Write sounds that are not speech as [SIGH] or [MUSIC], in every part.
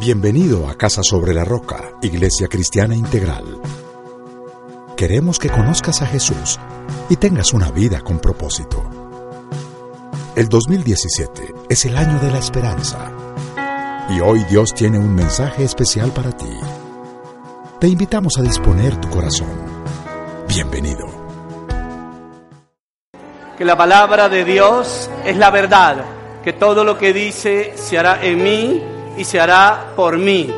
Bienvenido a Casa sobre la Roca, Iglesia Cristiana Integral. Queremos que conozcas a Jesús y tengas una vida con propósito. El 2017 es el año de la esperanza. Y hoy Dios tiene un mensaje especial para ti. Te invitamos a disponer tu corazón. Bienvenido. Que la palabra de Dios es la verdad, que todo lo que dice se hará en mí y se hará por mí.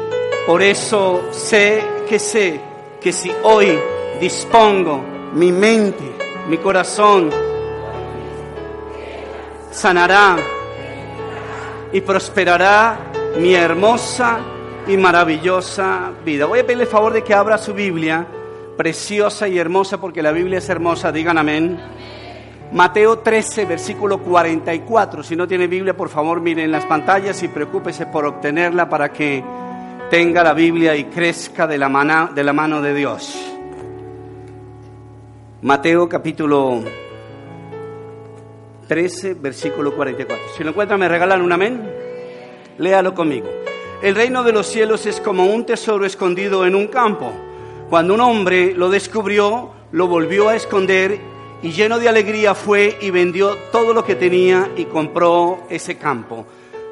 Por eso sé que sé que si hoy dispongo mi mente, mi corazón, sanará y prosperará mi hermosa y maravillosa vida. Voy a pedirle el favor de que abra su Biblia, preciosa y hermosa, porque la Biblia es hermosa, digan amén. Mateo 13, versículo 44. Si no tiene Biblia, por favor, miren las pantallas y preocúpese por obtenerla para que tenga la Biblia y crezca de la, mano, de Dios. Mateo capítulo 13, versículo 44. Si lo encuentran, me regalan un amén. Léalo conmigo. El reino de los cielos es como un tesoro escondido en un campo. Cuando un hombre lo descubrió, lo volvió a esconder y lleno de alegría fue y vendió todo lo que tenía y compró ese campo.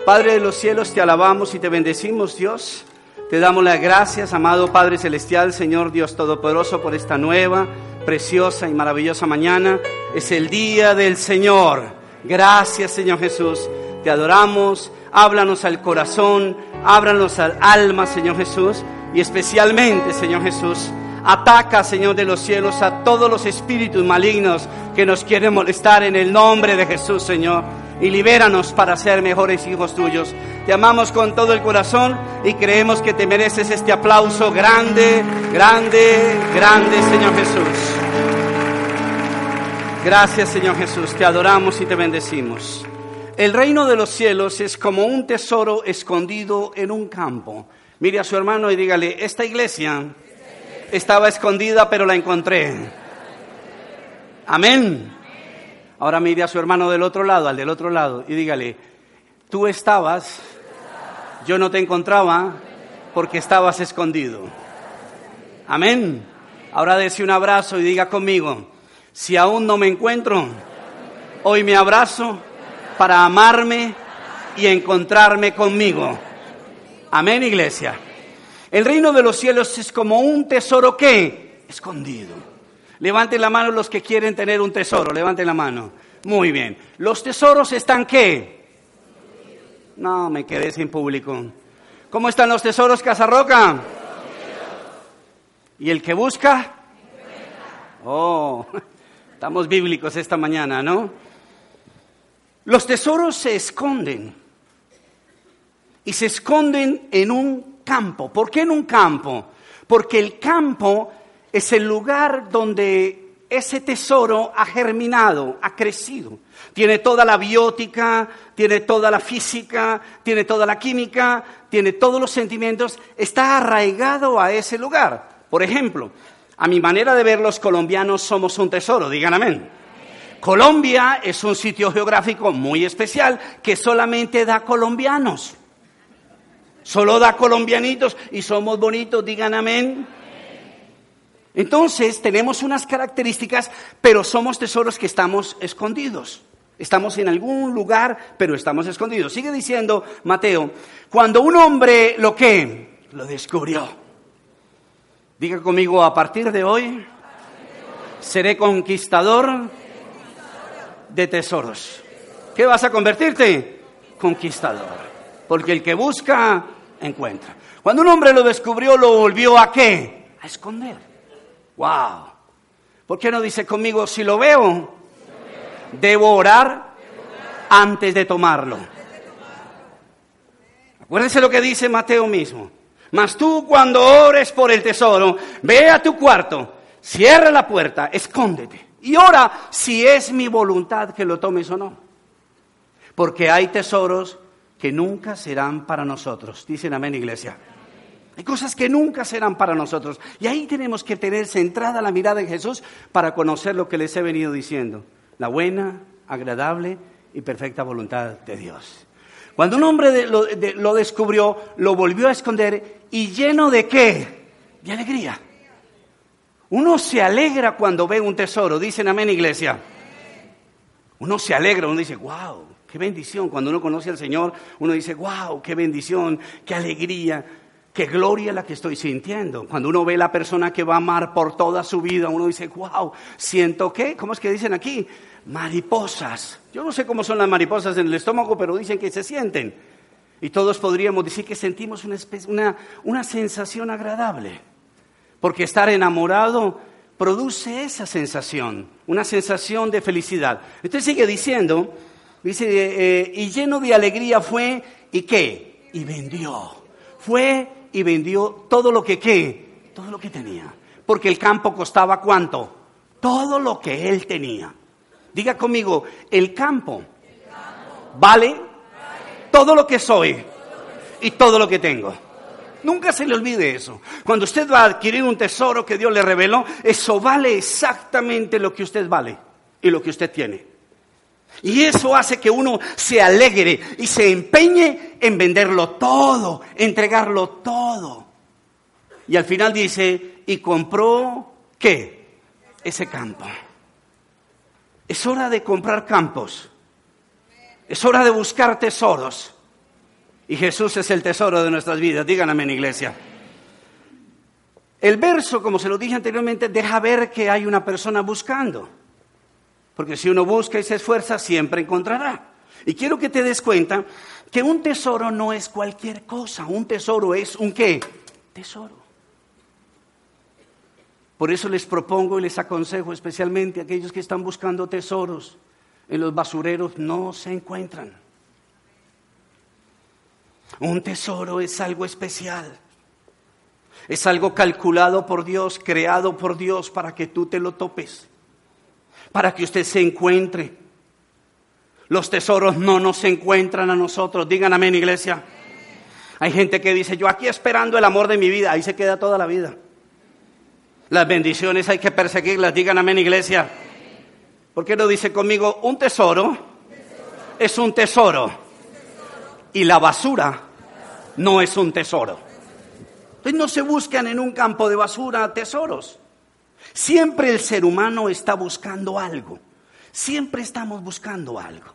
Padre de los cielos, te alabamos y te bendecimos, Dios. Te damos las gracias, amado Padre Celestial, Señor Dios Todopoderoso, por esta nueva, preciosa y maravillosa mañana. Es el día del Señor. Gracias, Señor Jesús. Te adoramos. Háblanos al corazón, ábranos al alma, Señor Jesús. Y especialmente, Señor Jesús, Ataca, Señor de los cielos, a todos los espíritus malignos que nos quieren molestar en el nombre de Jesús, Señor. Y libéranos para ser mejores hijos tuyos. Te amamos con todo el corazón y creemos que te mereces este aplauso grande, grande, grande, Señor Jesús. Gracias, Señor Jesús. Te adoramos y te bendecimos. El reino de los cielos es como un tesoro escondido en un campo. Mire a su hermano y dígale, esta iglesia estaba escondida, pero la encontré. Amén. Ahora mire a su hermano del otro lado, al del otro lado, y dígale, tú estabas, yo no te encontraba porque estabas escondido. Amén. Ahora dése un abrazo y diga conmigo, si aún no me encuentro, hoy me abrazo para amarme y encontrarme conmigo. Amén, iglesia. El reino de los cielos es como un tesoro que escondido. Levanten la mano los que quieren tener un tesoro, levanten la mano. Muy bien. Los tesoros están qué? No, me quedé sin público. ¿Cómo están los tesoros, Casarroca? ¿Y el que busca? Oh, [LAUGHS] estamos bíblicos esta mañana, ¿no? Los tesoros se esconden. Y se esconden en un campo. ¿Por qué en un campo? Porque el campo es el lugar donde ese tesoro ha germinado, ha crecido. Tiene toda la biótica, tiene toda la física, tiene toda la química, tiene todos los sentimientos, está arraigado a ese lugar. Por ejemplo, a mi manera de ver, los colombianos somos un tesoro, digan amén. Colombia es un sitio geográfico muy especial que solamente da colombianos. Solo da colombianitos y somos bonitos, digan amén. Entonces tenemos unas características, pero somos tesoros que estamos escondidos. Estamos en algún lugar, pero estamos escondidos. Sigue diciendo Mateo, cuando un hombre lo que lo descubrió. Diga conmigo, a partir de hoy seré conquistador de tesoros. ¿Qué vas a convertirte? Conquistador. Porque el que busca, encuentra. Cuando un hombre lo descubrió, lo volvió a qué? A esconder. ¡Wow! ¿Por qué no dice conmigo, si lo veo, debo orar antes de tomarlo? Acuérdense lo que dice Mateo mismo. Mas tú cuando ores por el tesoro, ve a tu cuarto, cierra la puerta, escóndete y ora si es mi voluntad que lo tomes o no. Porque hay tesoros que nunca serán para nosotros. Dicen amén, iglesia. Hay cosas que nunca serán para nosotros. Y ahí tenemos que tener centrada la mirada en Jesús para conocer lo que les he venido diciendo. La buena, agradable y perfecta voluntad de Dios. Cuando un hombre lo, lo descubrió, lo volvió a esconder y lleno de qué? De alegría. Uno se alegra cuando ve un tesoro. Dicen amén, iglesia. Uno se alegra, uno dice, wow, qué bendición. Cuando uno conoce al Señor, uno dice, wow, qué bendición, qué alegría, qué gloria la que estoy sintiendo. Cuando uno ve la persona que va a amar por toda su vida, uno dice, wow, siento qué, ¿cómo es que dicen aquí? Mariposas. Yo no sé cómo son las mariposas en el estómago, pero dicen que se sienten. Y todos podríamos decir que sentimos una, una, una sensación agradable. Porque estar enamorado produce esa sensación, una sensación de felicidad. Entonces sigue diciendo, dice, eh, y lleno de alegría fue, ¿y qué? Y vendió. Fue y vendió todo lo que qué, todo lo que tenía. Porque el campo costaba cuánto? Todo lo que él tenía. Diga conmigo, el campo, vale todo lo que soy y todo lo que tengo. Nunca se le olvide eso. Cuando usted va a adquirir un tesoro que Dios le reveló, eso vale exactamente lo que usted vale y lo que usted tiene. Y eso hace que uno se alegre y se empeñe en venderlo todo, entregarlo todo. Y al final dice, y compró, ¿qué? Ese campo. Es hora de comprar campos. Es hora de buscar tesoros. Y Jesús es el tesoro de nuestras vidas. Díganme en iglesia. El verso, como se lo dije anteriormente, deja ver que hay una persona buscando. Porque si uno busca y se esfuerza, siempre encontrará. Y quiero que te des cuenta que un tesoro no es cualquier cosa. Un tesoro es un qué? Tesoro. Por eso les propongo y les aconsejo especialmente a aquellos que están buscando tesoros en los basureros, no se encuentran. Un tesoro es algo especial. Es algo calculado por Dios, creado por Dios para que tú te lo topes, para que usted se encuentre. Los tesoros no nos encuentran a nosotros. Digan amén, iglesia. Hay gente que dice, yo aquí esperando el amor de mi vida, ahí se queda toda la vida. Las bendiciones hay que perseguirlas. Digan amén, iglesia. ¿Por qué no dice conmigo, un tesoro, es un tesoro? Y la basura no es un tesoro. Entonces no se buscan en un campo de basura tesoros. Siempre el ser humano está buscando algo. Siempre estamos buscando algo.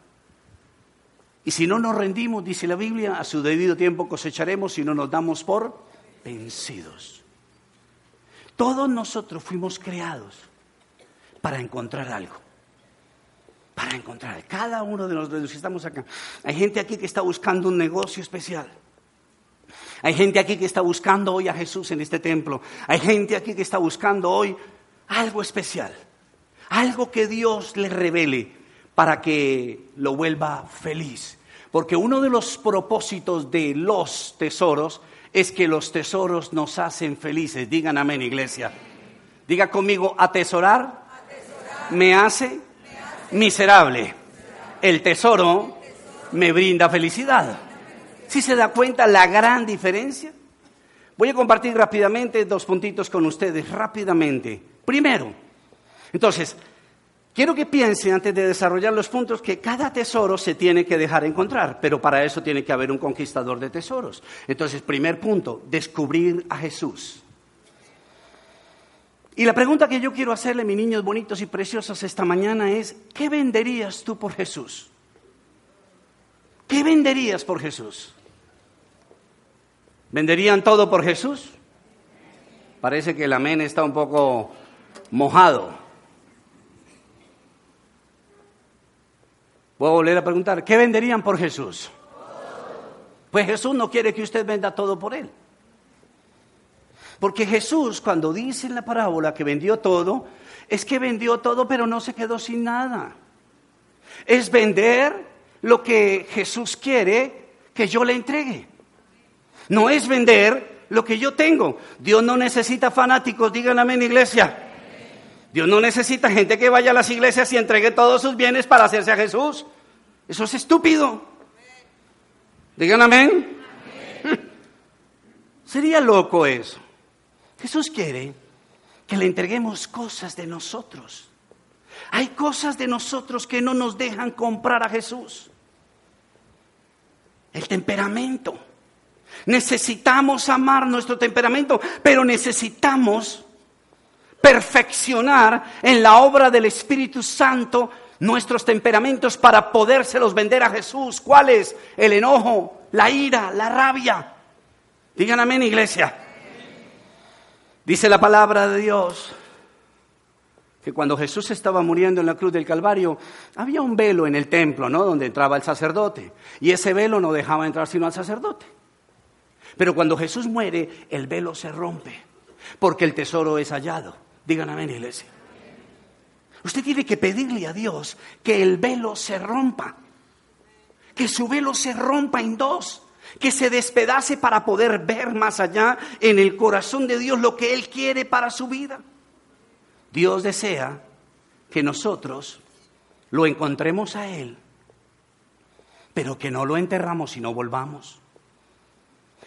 Y si no nos rendimos, dice la Biblia, a su debido tiempo cosecharemos y no nos damos por vencidos. Todos nosotros fuimos creados para encontrar algo. Para encontrar, cada uno de los que estamos acá. Hay gente aquí que está buscando un negocio especial. Hay gente aquí que está buscando hoy a Jesús en este templo. Hay gente aquí que está buscando hoy algo especial. Algo que Dios le revele para que lo vuelva feliz. Porque uno de los propósitos de los tesoros es que los tesoros nos hacen felices. Digan amén, iglesia. Diga conmigo, atesorar, me, hace miserable. El tesoro me brinda felicidad. ¿Sí se da cuenta la gran diferencia? Voy a compartir rápidamente dos puntitos con ustedes, rápidamente. Primero, entonces, quiero que piensen antes de desarrollar los puntos que cada tesoro se tiene que dejar encontrar, pero para eso tiene que haber un conquistador de tesoros. Entonces, primer punto, descubrir a Jesús. Y la pregunta que yo quiero hacerle, mis niños bonitos y preciosos, esta mañana es, ¿qué venderías tú por Jesús? ¿Qué venderías por Jesús? ¿Venderían todo por Jesús? Parece que el amén está un poco mojado. Voy a volver a preguntar, ¿qué venderían por Jesús? Pues Jesús no quiere que usted venda todo por Él. Porque Jesús, cuando dice en la parábola que vendió todo, es que vendió todo pero no se quedó sin nada. Es vender lo que Jesús quiere que yo le entregue. No es vender lo que yo tengo. Dios no necesita fanáticos, digan amén, iglesia. Dios no necesita gente que vaya a las iglesias y entregue todos sus bienes para hacerse a Jesús. Eso es estúpido. Digan amén. [LAUGHS] Sería loco eso. Jesús quiere que le entreguemos cosas de nosotros. Hay cosas de nosotros que no nos dejan comprar a Jesús. El temperamento. Necesitamos amar nuestro temperamento, pero necesitamos perfeccionar en la obra del Espíritu Santo nuestros temperamentos para podérselos vender a Jesús. ¿Cuál es? El enojo, la ira, la rabia. Digan amén, iglesia. Dice la palabra de Dios que cuando Jesús estaba muriendo en la cruz del Calvario, había un velo en el templo, ¿no? Donde entraba el sacerdote. Y ese velo no dejaba entrar sino al sacerdote. Pero cuando Jesús muere, el velo se rompe, porque el tesoro es hallado. Digan amén, iglesia. Usted tiene que pedirle a Dios que el velo se rompa, que su velo se rompa en dos, que se despedace para poder ver más allá en el corazón de Dios lo que Él quiere para su vida. Dios desea que nosotros lo encontremos a Él, pero que no lo enterramos y no volvamos.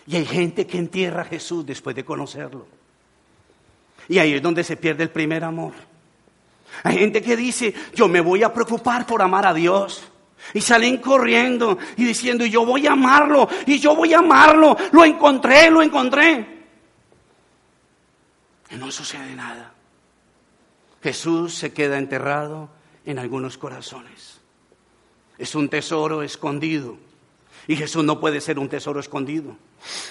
Y hay gente que entierra a Jesús después de conocerlo. Y ahí es donde se pierde el primer amor. Hay gente que dice, yo me voy a preocupar por amar a Dios. Y salen corriendo y diciendo, yo voy a amarlo, y yo voy a amarlo, lo encontré, lo encontré. Y no sucede nada. Jesús se queda enterrado en algunos corazones. Es un tesoro escondido. Y Jesús no puede ser un tesoro escondido.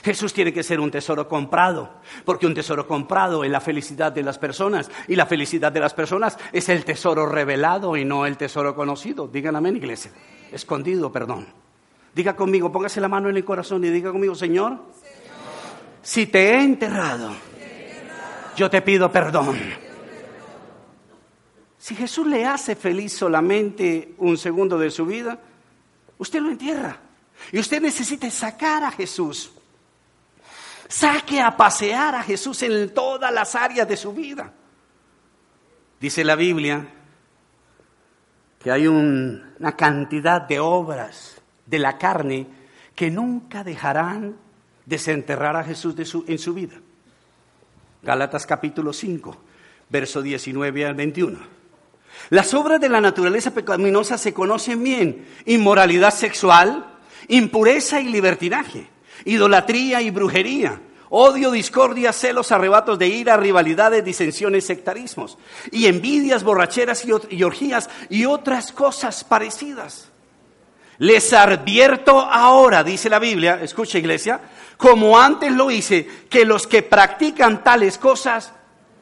Jesús tiene que ser un tesoro comprado, porque un tesoro comprado es la felicidad de las personas y la felicidad de las personas es el tesoro revelado y no el tesoro conocido. Digan amén, iglesia. Escondido, perdón. Diga conmigo, póngase la mano en el corazón y diga conmigo, Señor, si te he enterrado, yo te pido perdón. Si Jesús le hace feliz solamente un segundo de su vida, usted lo entierra. Y usted necesita sacar a Jesús. Saque a pasear a Jesús en todas las áreas de su vida. Dice la Biblia que hay una cantidad de obras de la carne que nunca dejarán desenterrar a Jesús en su vida. Gálatas capítulo 5, verso 19 al 21. Las obras de la naturaleza pecaminosa se conocen bien. Inmoralidad sexual, impureza y libertinaje, idolatría y brujería, odio, discordia, celos, arrebatos de ira, rivalidades, disensiones, sectarismos, y envidias, borracheras y orgías y otras cosas parecidas. Les advierto ahora, dice la Biblia, escucha iglesia, como antes lo hice, que los que practican tales cosas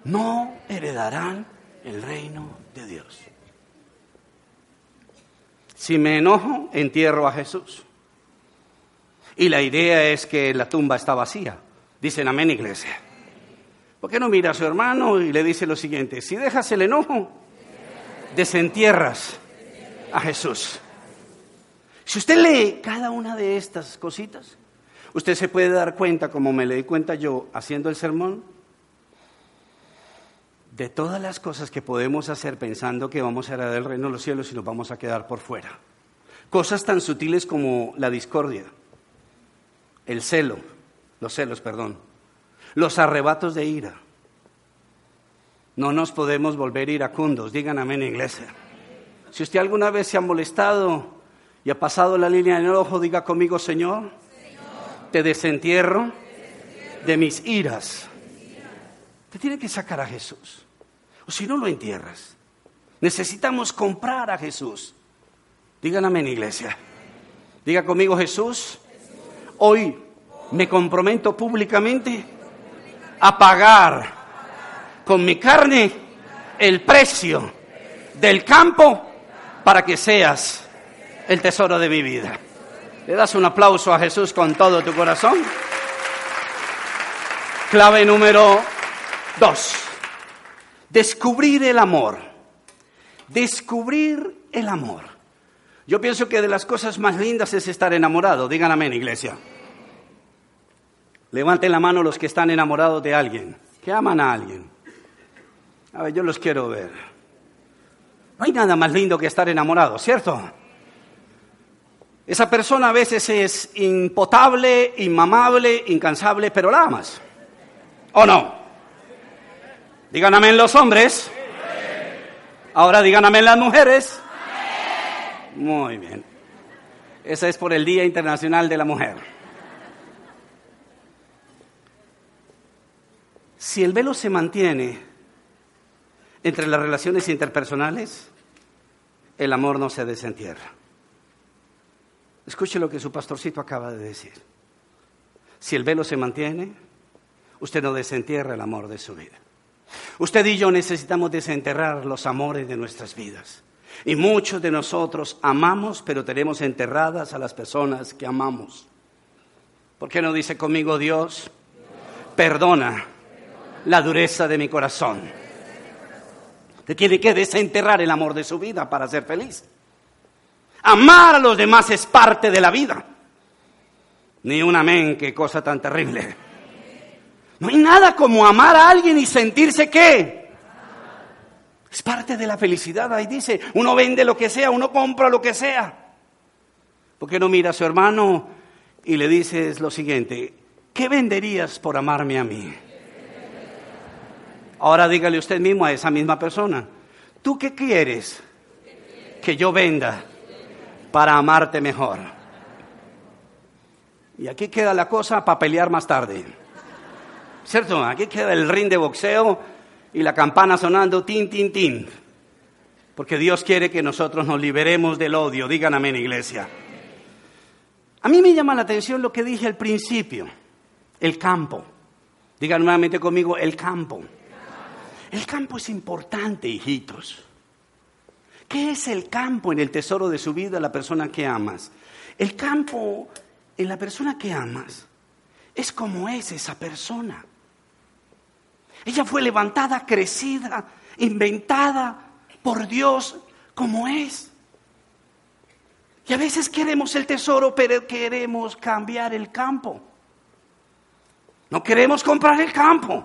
no heredarán el reino de Dios. Si me enojo, entierro a Jesús. Y la idea es que la tumba está vacía. Dicen amén, iglesia. ¿Por qué no mira a su hermano y le dice lo siguiente? Si dejas el enojo, desentierras a Jesús. Si usted lee cada una de estas cositas, usted se puede dar cuenta, como me le di cuenta yo haciendo el sermón, de todas las cosas que podemos hacer pensando que vamos a heredar el reino de los cielos y nos vamos a quedar por fuera. Cosas tan sutiles como la discordia, el celo, los celos, perdón, los arrebatos de ira. No nos podemos volver iracundos, digan amén iglesia. Si usted alguna vez se ha molestado y ha pasado la línea en el ojo, diga conmigo, Señor, te desentierro de mis iras. Te tiene que sacar a Jesús o si no lo entierras. Necesitamos comprar a Jesús. Digan amén, iglesia. Diga conmigo, Jesús, hoy me comprometo públicamente a pagar con mi carne el precio del campo para que seas el tesoro de mi vida. ¿Le das un aplauso a Jesús con todo tu corazón? Clave número dos. Descubrir el amor. Descubrir el amor. Yo pienso que de las cosas más lindas es estar enamorado. Digan amén, iglesia. Levanten la mano los que están enamorados de alguien, que aman a alguien. A ver, yo los quiero ver. No hay nada más lindo que estar enamorado, ¿cierto? Esa persona a veces es impotable, inmamable, incansable, pero la amas. ¿O no? Díganme en los hombres. Ahora díganme en las mujeres. Muy bien. Esa es por el Día Internacional de la Mujer. Si el velo se mantiene entre las relaciones interpersonales, el amor no se desentierra. Escuche lo que su pastorcito acaba de decir. Si el velo se mantiene, usted no desentierra el amor de su vida. Usted y yo necesitamos desenterrar los amores de nuestras vidas. Y muchos de nosotros amamos, pero tenemos enterradas a las personas que amamos. ¿Por qué no dice conmigo Dios? Perdona la dureza de mi corazón. Usted tiene que desenterrar el amor de su vida para ser feliz. Amar a los demás es parte de la vida. Ni un amén, qué cosa tan terrible. No hay nada como amar a alguien y sentirse que es parte de la felicidad. Ahí dice, uno vende lo que sea, uno compra lo que sea. ¿Por qué no mira a su hermano y le dices lo siguiente? ¿Qué venderías por amarme a mí? Ahora dígale usted mismo a esa misma persona, ¿tú qué quieres que yo venda para amarte mejor. Y aquí queda la cosa para pelear más tarde. ¿Cierto? Aquí queda el ring de boxeo y la campana sonando tin, tin, tin. Porque Dios quiere que nosotros nos liberemos del odio. Digan amén, iglesia. A mí me llama la atención lo que dije al principio, el campo. Digan nuevamente conmigo, el campo. El campo es importante, hijitos. ¿Qué es el campo en el tesoro de su vida, la persona que amas? El campo en la persona que amas es como es esa persona. Ella fue levantada, crecida, inventada por Dios como es. Y a veces queremos el tesoro, pero queremos cambiar el campo. No queremos comprar el campo.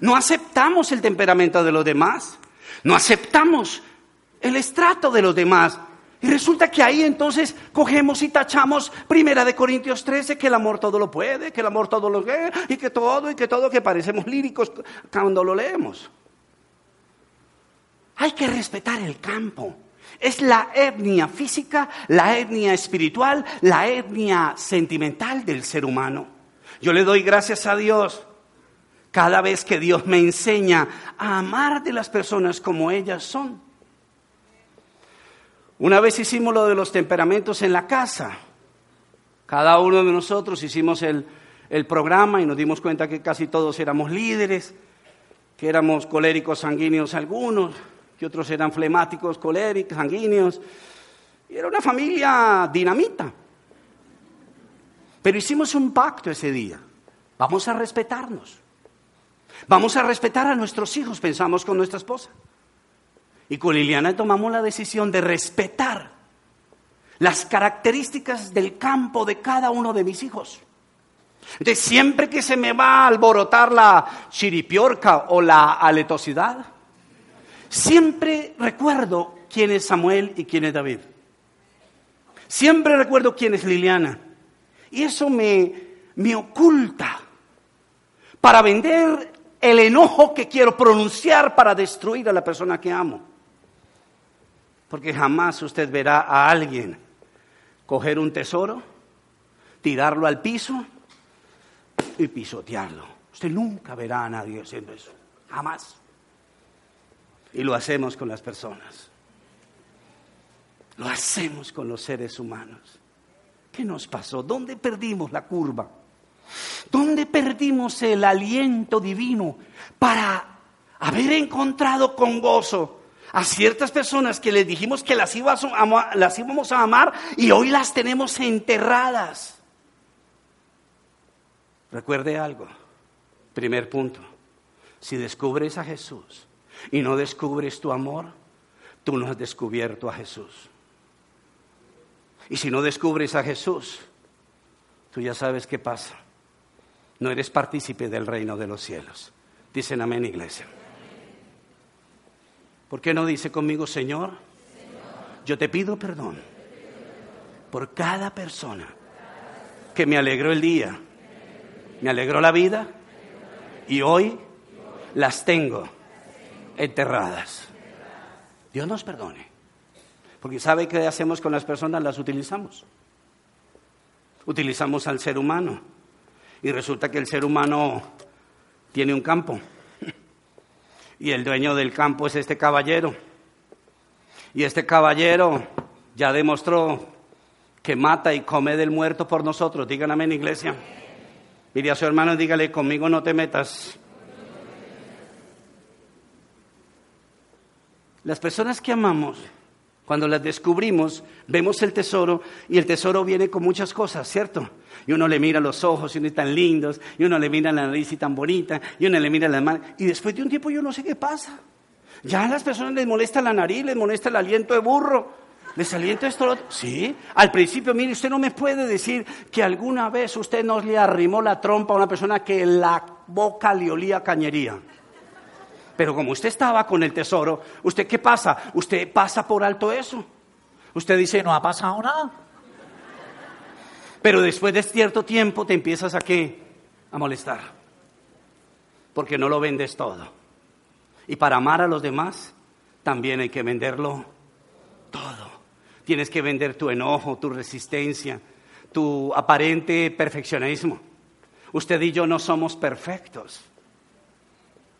No aceptamos el temperamento de los demás. No aceptamos el estrato de los demás. Y resulta que ahí entonces cogemos y tachamos Primera de Corintios 13 que el amor todo lo puede, que el amor todo lo ve y que todo y que todo que parecemos líricos cuando lo leemos. Hay que respetar el campo. Es la etnia física, la etnia espiritual, la etnia sentimental del ser humano. Yo le doy gracias a Dios cada vez que Dios me enseña a amar de las personas como ellas son. Una vez hicimos lo de los temperamentos en la casa. Cada uno de nosotros hicimos el, programa y nos dimos cuenta que casi todos éramos líderes, que éramos coléricos sanguíneos algunos, que otros eran flemáticos, coléricos, sanguíneos. Y era una familia dinamita. Pero hicimos un pacto ese día. Vamos a respetarnos. Vamos a respetar a nuestros hijos, pensamos con nuestra esposa. Y con Liliana tomamos la decisión de respetar las características del campo de cada uno de mis hijos. De siempre que se me va a alborotar la chiripiorca o la aletosidad, siempre recuerdo quién es Samuel y quién es David. Siempre recuerdo quién es Liliana. Y eso me, me oculta para vender el enojo que quiero pronunciar para destruir a la persona que amo. Porque jamás usted verá a alguien coger un tesoro, tirarlo al piso y pisotearlo. Usted nunca verá a nadie haciendo eso. Jamás. Y lo hacemos con las personas. Lo hacemos con los seres humanos. ¿Qué nos pasó? ¿Dónde perdimos la curva? ¿Dónde perdimos el aliento divino para haber encontrado con gozo a ciertas personas que les dijimos que las, las íbamos a amar y hoy las tenemos enterradas. Recuerde algo, primer punto, si descubres a Jesús y no descubres tu amor, tú no has descubierto a Jesús. Y si no descubres a Jesús, tú ya sabes qué pasa. no eres partícipe del reino de los cielos. Dicen amén, iglesia. ¿Por qué no dice conmigo, Señor? Yo te pido perdón por cada persona que me alegró el día, me alegró la vida y hoy las tengo enterradas. Dios nos perdone. Porque ¿sabe qué hacemos con las personas? Las utilizamos. Utilizamos al ser humano. Y resulta que el ser humano tiene un campo. Y el dueño del campo es este caballero. Y este caballero ya demostró que mata y come del muerto por nosotros. Díganme en iglesia. Mire a su hermano dígale, conmigo no te metas. Las personas que amamos, cuando las descubrimos, vemos el tesoro y el tesoro viene con muchas cosas, ¿cierto? Y uno le mira los ojos y uno es tan lindos, y uno le mira la nariz y tan bonita, y uno le mira la mano, y después de un tiempo yo no sé qué pasa. Ya a las personas les molesta la nariz, les molesta el aliento de burro, les alienta esto. Lo otro. Sí, al principio, mire, usted no me puede decir que alguna vez usted no le arrimó la trompa a una persona que la boca le olía cañería. Pero como usted estaba con el tesoro, ¿usted qué pasa? Usted pasa por alto eso. Usted dice, no ha pasado nada. Pero después de cierto tiempo te empiezas a qué? A molestar. Porque no lo vendes todo. Y para amar a los demás, también hay que venderlo todo. Tienes que vender tu enojo, tu resistencia, tu aparente perfeccionismo. Usted y yo no somos perfectos.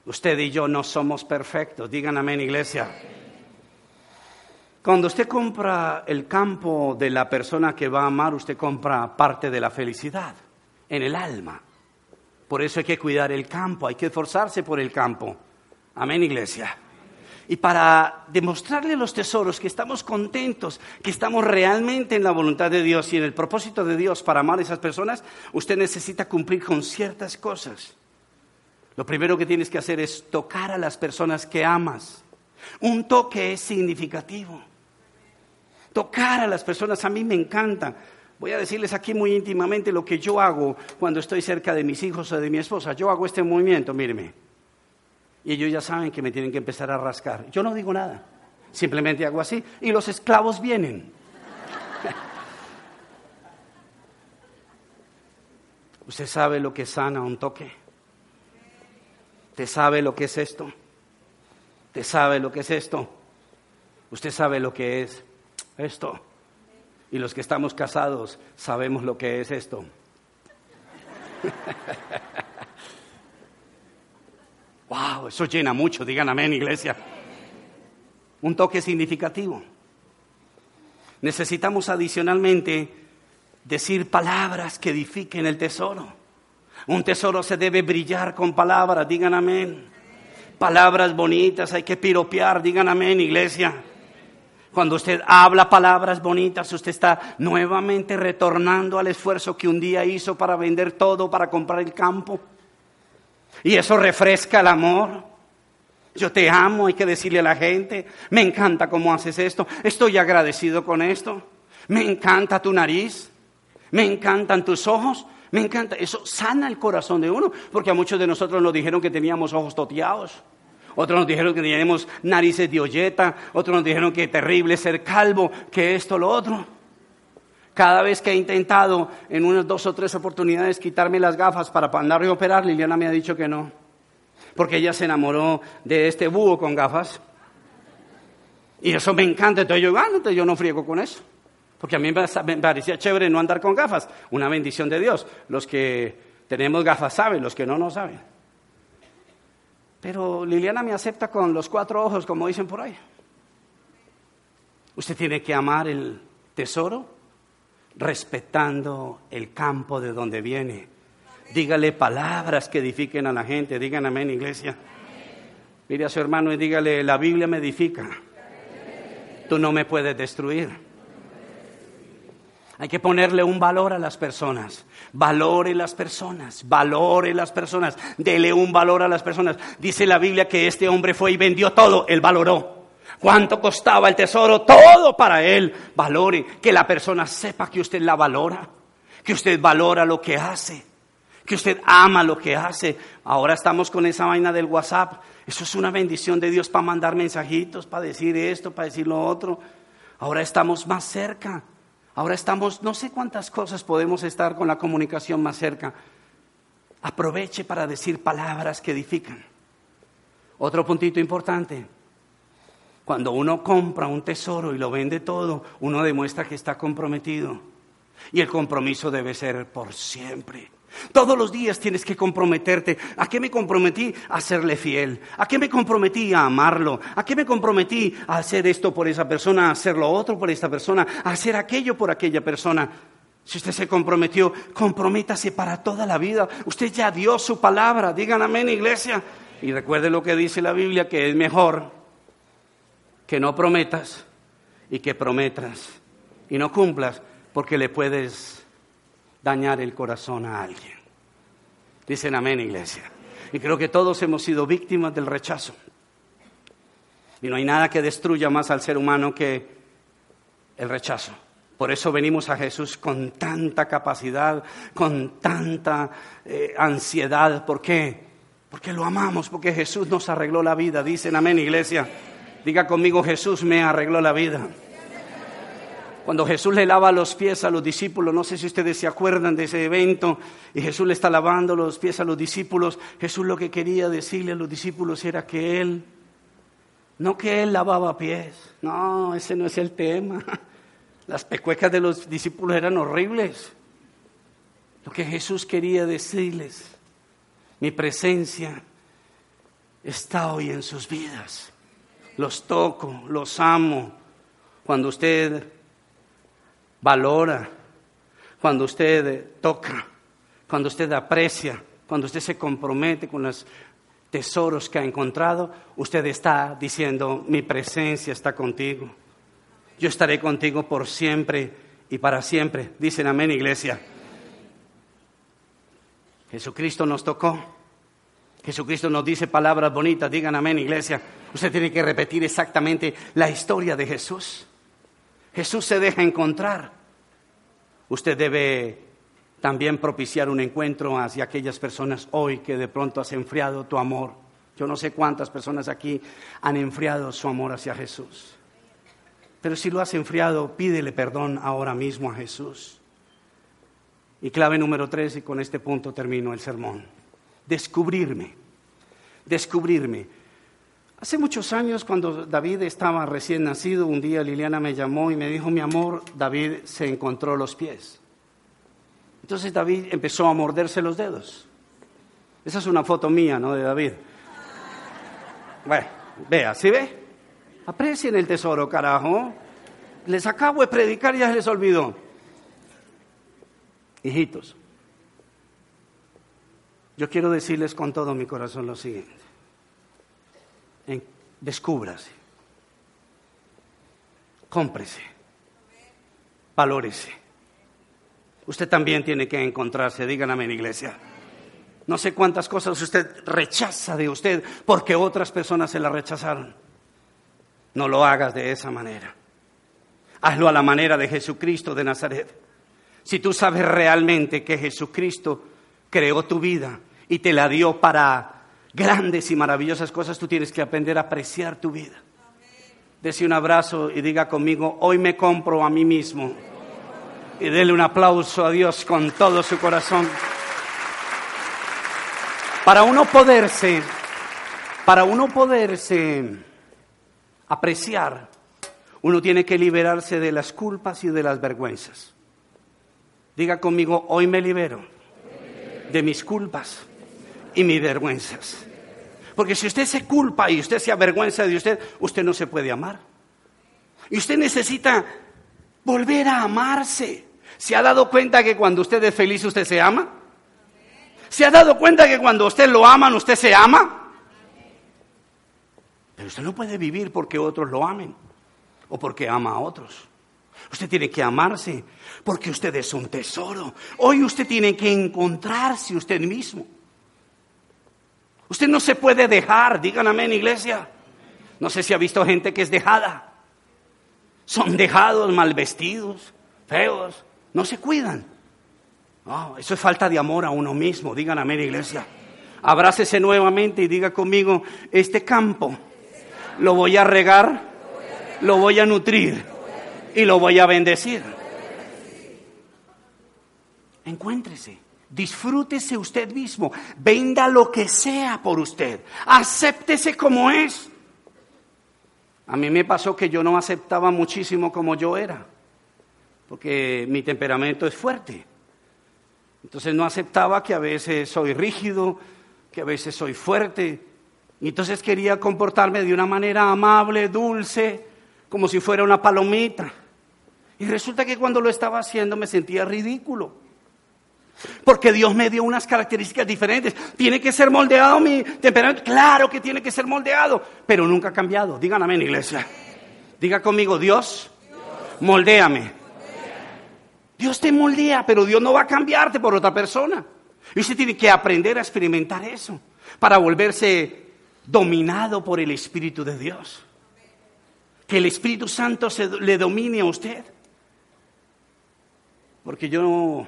Usted y yo no somos perfectos. Digan amén, iglesia. Cuando usted compra el campo de la persona que va a amar, usted compra parte de la felicidad en el alma. Por eso hay que cuidar el campo, hay que esforzarse por el campo. Amén, iglesia. Y para demostrarle los tesoros que estamos contentos, que estamos realmente en la voluntad de Dios y en el propósito de Dios para amar a esas personas, usted necesita cumplir con ciertas cosas. Lo primero que tienes que hacer es tocar a las personas que amas. Un toque es significativo. Tocar a las personas a mí me encanta. Voy a decirles aquí muy íntimamente lo que yo hago cuando estoy cerca de mis hijos o de mi esposa. Yo hago este movimiento, míreme. Y ellos ya saben que me tienen que empezar a rascar. Yo no digo nada. Simplemente hago así y los esclavos vienen. [LAUGHS] ¿Usted sabe lo que sana un toque? ¿Usted sabe lo que es esto? ¿Usted sabe lo que es esto? ¿Usted sabe lo que es esto? Y los que estamos casados sabemos lo que es esto. [LAUGHS] wow, eso llena mucho, digan amén, iglesia. Un toque significativo. Necesitamos adicionalmente decir palabras que edifiquen el tesoro. Un tesoro se debe brillar con palabras, digan amén. Palabras bonitas, hay que piropear, digan amén, iglesia. Cuando usted habla palabras bonitas, usted está nuevamente retornando al esfuerzo que un día hizo para vender todo, para comprar el campo. Y eso refresca el amor. Yo te amo, hay que decirle a la gente, me encanta cómo haces esto, estoy agradecido con esto, me encanta tu nariz, me encantan tus ojos, me encanta, eso sana el corazón de uno, porque a muchos de nosotros nos dijeron que teníamos ojos toteados. Otros nos dijeron que teníamos narices de olleta, otros nos dijeron que terrible ser calvo, que esto, lo otro. Cada vez que he intentado en unas dos o tres oportunidades quitarme las gafas para andar y operar, Liliana me ha dicho que no. Porque ella se enamoró de este búho con gafas. Y eso me encanta, entonces yo, ah, entonces yo no friego con eso. Porque a mí me parecía chévere no andar con gafas. Una bendición de Dios. Los que tenemos gafas saben, los que no, no saben. Pero Liliana me acepta con los cuatro ojos, como dicen por ahí. Usted tiene que amar el tesoro respetando el campo de donde viene. Dígale palabras que edifiquen a la gente. Digan amén, iglesia. Mire a su hermano y dígale, la Biblia me edifica. Tú no me puedes destruir. Hay que ponerle un valor a las personas. Valore las personas, valore las personas, dele un valor a las personas. Dice la Biblia que este hombre fue y vendió todo, él valoró. ¿Cuánto costaba el tesoro? Todo para él. Valore, que la persona sepa que usted la valora, que usted valora lo que hace, que usted ama lo que hace. Ahora estamos con esa vaina del WhatsApp. Eso es una bendición de Dios para mandar mensajitos, para decir esto, para decir lo otro. Ahora estamos más cerca. Ahora estamos, no sé cuántas cosas podemos estar con la comunicación más cerca. Aproveche para decir palabras que edifican. Otro puntito importante. Cuando uno compra un tesoro y lo vende todo, uno demuestra que está comprometido. Y el compromiso debe ser por siempre. Todos los días tienes que comprometerte. ¿A qué me comprometí? A serle fiel. ¿A qué me comprometí? A amarlo. ¿A qué me comprometí? A hacer esto por esa persona, a hacer lo otro por esta persona, a hacer aquello por aquella persona. Si usted se comprometió, comprométase para toda la vida. Usted ya dio su palabra. Digan amén, iglesia. Y recuerde lo que dice la Biblia, que es mejor que no prometas y que prometas y no cumplas, porque le puedes dañar el corazón a alguien. Dicen amén, iglesia. Y creo que todos hemos sido víctimas del rechazo. Y no hay nada que destruya más al ser humano que el rechazo. Por eso venimos a Jesús con tanta capacidad, con tanta eh, ansiedad. ¿Por qué? Porque lo amamos, porque Jesús nos arregló la vida. Dicen amén, iglesia. Diga conmigo, Jesús me arregló la vida. Cuando Jesús le lava los pies a los discípulos, no sé si ustedes se acuerdan de ese evento, y Jesús le está lavando los pies a los discípulos, Jesús lo que quería decirle a los discípulos era que Él, no que Él lavaba pies, no, ese no es el tema. [LAUGHS] Las pecuecas de los discípulos eran horribles. Lo que Jesús quería decirles, mi presencia está hoy en sus vidas. Los toco, los amo. Cuando usted valora, cuando usted toca, cuando usted aprecia, cuando usted se compromete con los tesoros que ha encontrado, usted está diciendo, mi presencia está contigo. Yo estaré contigo por siempre y para siempre. Dicen amén, iglesia. Jesucristo nos tocó. Jesucristo nos dice palabras bonitas. Digan amén, iglesia. Usted tiene que repetir exactamente la historia de Jesús. Jesús se deja encontrar. Usted debe también propiciar un encuentro hacia aquellas personas hoy que de pronto has enfriado tu amor. Yo no sé cuántas personas aquí han enfriado su amor hacia Jesús. Pero si lo has enfriado, pídele perdón ahora mismo a Jesús. Y clave número tres, y con este punto termino el sermón. Descubrirme. Descubrirme. Hace muchos años, cuando David estaba recién nacido, un día Liliana me llamó y me dijo, mi amor, David se encontró los pies. Entonces David empezó a morderse los dedos. Esa es una foto mía, ¿no? De David. Bueno, vea, ¿sí ve? Aprecien el tesoro, carajo. Les acabo de predicar y ya se les olvidó. Hijitos, yo quiero decirles con todo mi corazón lo siguiente descúbrase, cómprese, valórese. Usted también tiene que encontrarse, díganme en iglesia. No sé cuántas cosas usted rechaza de usted porque otras personas se la rechazaron. No lo hagas de esa manera. Hazlo a la manera de Jesucristo de Nazaret. Si tú sabes realmente que Jesucristo creó tu vida y te la dio para grandes y maravillosas cosas, tú tienes que aprender a apreciar tu vida. Dese un abrazo y diga conmigo, hoy me compro a mí mismo. Y dele un aplauso a Dios con todo su corazón. Para uno poderse, para uno poderse apreciar, uno tiene que liberarse de las culpas y de las vergüenzas. Diga conmigo, hoy me libero de mis culpas y mis vergüenzas. Porque si usted se culpa y usted se avergüenza de usted, usted no se puede amar. Y usted necesita volver a amarse. ¿Se ha dado cuenta que cuando usted es feliz usted se ama? ¿Se ha dado cuenta que cuando usted lo aman usted se ama? Pero usted no puede vivir porque otros lo amen o porque ama a otros. Usted tiene que amarse porque usted es un tesoro. Hoy usted tiene que encontrarse usted mismo. Usted no se puede dejar, digan amén, iglesia. No sé si ha visto gente que es dejada. Son dejados, mal vestidos, feos, no se cuidan. Eso es falta de amor a uno mismo. Digan amén, iglesia. Abrácese nuevamente y diga conmigo, este campo lo voy a regar, lo voy a nutrir y lo voy a bendecir. Encuéntrese, disfrútese usted mismo, venda lo que sea por usted, acéptese como es. A mí me pasó que yo no aceptaba muchísimo como yo era, porque mi temperamento es fuerte. Entonces no aceptaba que a veces soy rígido, que a veces soy fuerte. Y entonces quería comportarme de una manera amable, dulce, como si fuera una palomita. Y resulta que cuando lo estaba haciendo me sentía ridículo. Porque Dios me dio unas características diferentes. Tiene que ser moldeado mi temperamento. Claro que tiene que ser moldeado, pero nunca ha cambiado. Digan amén, iglesia. Diga conmigo, Dios, moldéame. Dios te moldea, pero Dios no va a cambiarte por otra persona. Y usted tiene que aprender a experimentar eso para volverse dominado por el Espíritu de Dios. Que el Espíritu Santo se, le domine a usted. Porque yo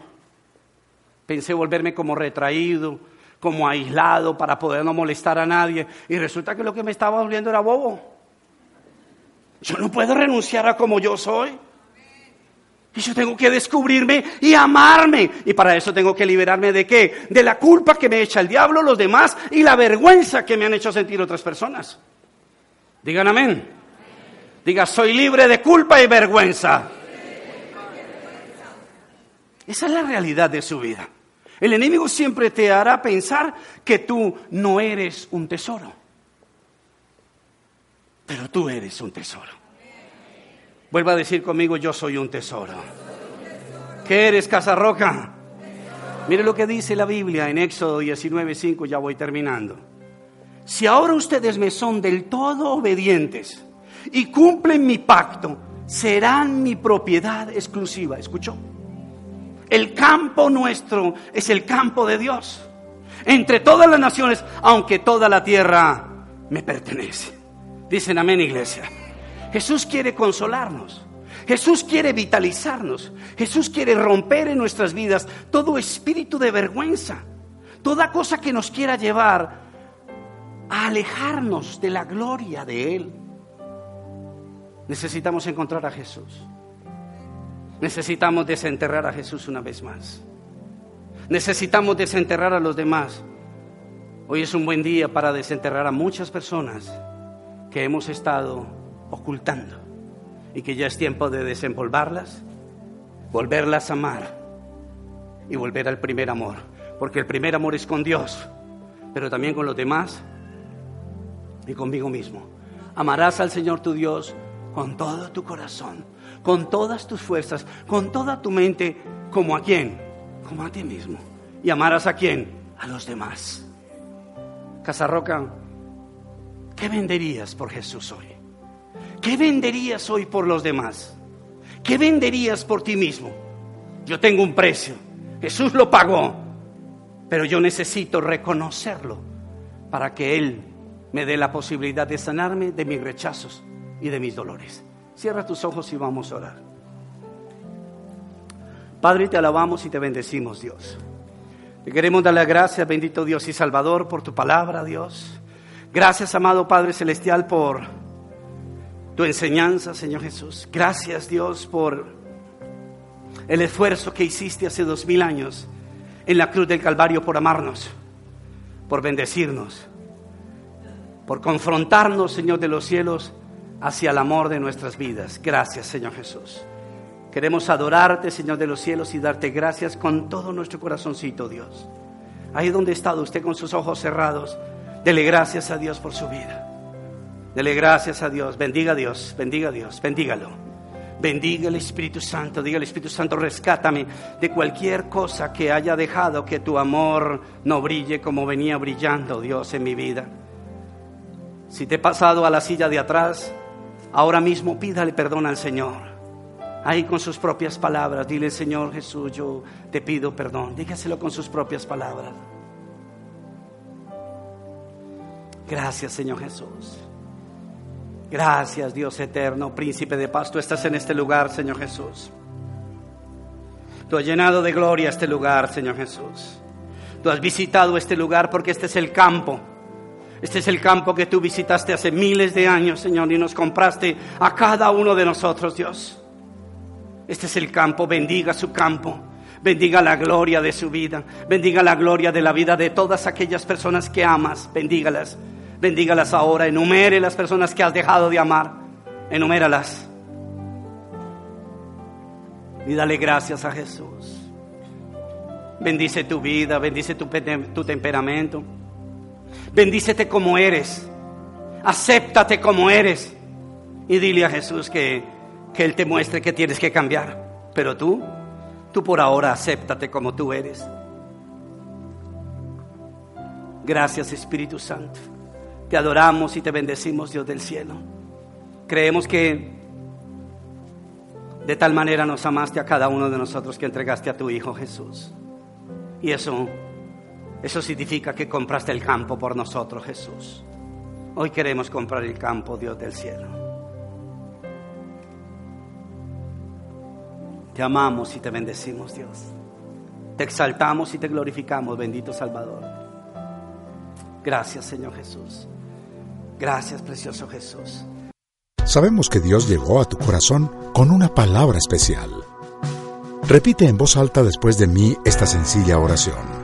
pensé volverme como retraído, como aislado para poder no molestar a nadie. Y resulta que lo que me estaba volviendo era bobo. Yo no puedo renunciar a como yo soy. Y yo tengo que descubrirme y amarme. Y para eso tengo que liberarme de qué? De la culpa que me echa el diablo, los demás y la vergüenza que me han hecho sentir otras personas. Digan amén. Diga, soy libre de culpa y vergüenza. Esa es la realidad de su vida. El enemigo siempre te hará pensar que tú no eres un tesoro. Pero tú eres un tesoro. Vuelva a decir conmigo, yo soy un tesoro. ¿Qué eres, Casarroca? Mire lo que dice la Biblia en Éxodo 19:5, ya voy terminando. Si ahora ustedes me son del todo obedientes y cumplen mi pacto, serán mi propiedad exclusiva. ¿Escuchó? El campo nuestro es el campo de Dios. Entre todas las naciones, aunque toda la tierra me pertenece. Dicen amén, iglesia. Jesús quiere consolarnos. Jesús quiere vitalizarnos. Jesús quiere romper en nuestras vidas todo espíritu de vergüenza, toda cosa que nos quiera llevar a alejarnos de la gloria de Él. Necesitamos encontrar a Jesús. Necesitamos desenterrar a Jesús una vez más. Necesitamos desenterrar a los demás. Hoy es un buen día para desenterrar a muchas personas que hemos estado ocultando y que ya es tiempo de desempolvarlas, volverlas a amar y volver al primer amor, porque el primer amor es con Dios, pero también con los demás y conmigo mismo. Amarás al Señor tu Dios con todo tu corazón, con todas tus fuerzas, con toda tu mente, como a quién, como a ti mismo. Y amarás a quién, a los demás. Casarroca, ¿qué venderías por Jesús hoy? ¿Qué venderías hoy por los demás? ¿Qué venderías por ti mismo? Yo tengo un precio. Jesús lo pagó. Pero yo necesito reconocerlo para que Él me dé la posibilidad de sanarme de mis rechazos y de mis dolores. Cierra tus ojos y vamos a orar. Padre, te alabamos y te bendecimos, Dios. Te queremos dar las gracias, bendito Dios y Salvador, por tu palabra, Dios. Gracias, amado Padre Celestial, por tu enseñanza, Señor Jesús. Gracias, Dios, por el esfuerzo que hiciste hace dos mil años en la cruz del Calvario por amarnos, por bendecirnos, por confrontarnos, Señor de los cielos, hacia el amor de nuestras vidas. Gracias, Señor Jesús. Queremos adorarte, Señor de los cielos, y darte gracias con todo nuestro corazoncito, Dios. Ahí donde ha estado usted con sus ojos cerrados, dele gracias a Dios por su vida. Dele gracias a Dios. Bendiga a Dios. Bendiga a Dios. Bendígalo. Bendiga el Espíritu Santo. Diga el Espíritu Santo, rescátame de cualquier cosa que haya dejado que tu amor no brille como venía brillando, Dios, en mi vida. Si te he pasado a la silla de atrás, ahora mismo pídale perdón al Señor. Ahí con sus propias palabras, dile, Señor Jesús, yo te pido perdón. Dígaselo con sus propias palabras. Gracias, Señor Jesús. Gracias Dios eterno, príncipe de paz. Tú estás en este lugar, Señor Jesús. Tú has llenado de gloria este lugar, Señor Jesús. Tú has visitado este lugar porque este es el campo. Este es el campo que tú visitaste hace miles de años, Señor, y nos compraste a cada uno de nosotros, Dios. Este es el campo, bendiga su campo. Bendiga la gloria de su vida. Bendiga la gloria de la vida de todas aquellas personas que amas. Bendígalas. Bendígalas ahora. Enumere las personas que has dejado de amar. Enuméralas. Y dale gracias a Jesús. Bendice tu vida, bendice tu, tu temperamento. Bendícete como eres. Acéptate como eres. Y dile a Jesús que, que Él te muestre que tienes que cambiar. Pero tú, tú por ahora acéptate como tú eres. Gracias Espíritu Santo. Te adoramos y te bendecimos Dios del cielo. Creemos que de tal manera nos amaste a cada uno de nosotros que entregaste a tu Hijo Jesús. Y eso, eso significa que compraste el campo por nosotros, Jesús. Hoy queremos comprar el campo, Dios del cielo. Te amamos y te bendecimos, Dios. Te exaltamos y te glorificamos, bendito Salvador. Gracias, Señor Jesús. Gracias, precioso Jesús. Sabemos que Dios llegó a tu corazón con una palabra especial. Repite en voz alta después de mí esta sencilla oración.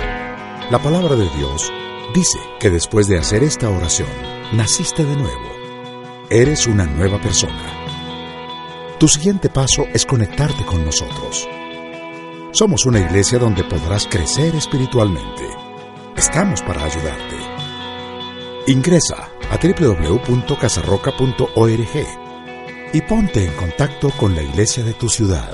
La palabra de Dios dice que después de hacer esta oración, naciste de nuevo. Eres una nueva persona. Tu siguiente paso es conectarte con nosotros. Somos una iglesia donde podrás crecer espiritualmente. Estamos para ayudarte. Ingresa a www.casarroca.org y ponte en contacto con la iglesia de tu ciudad.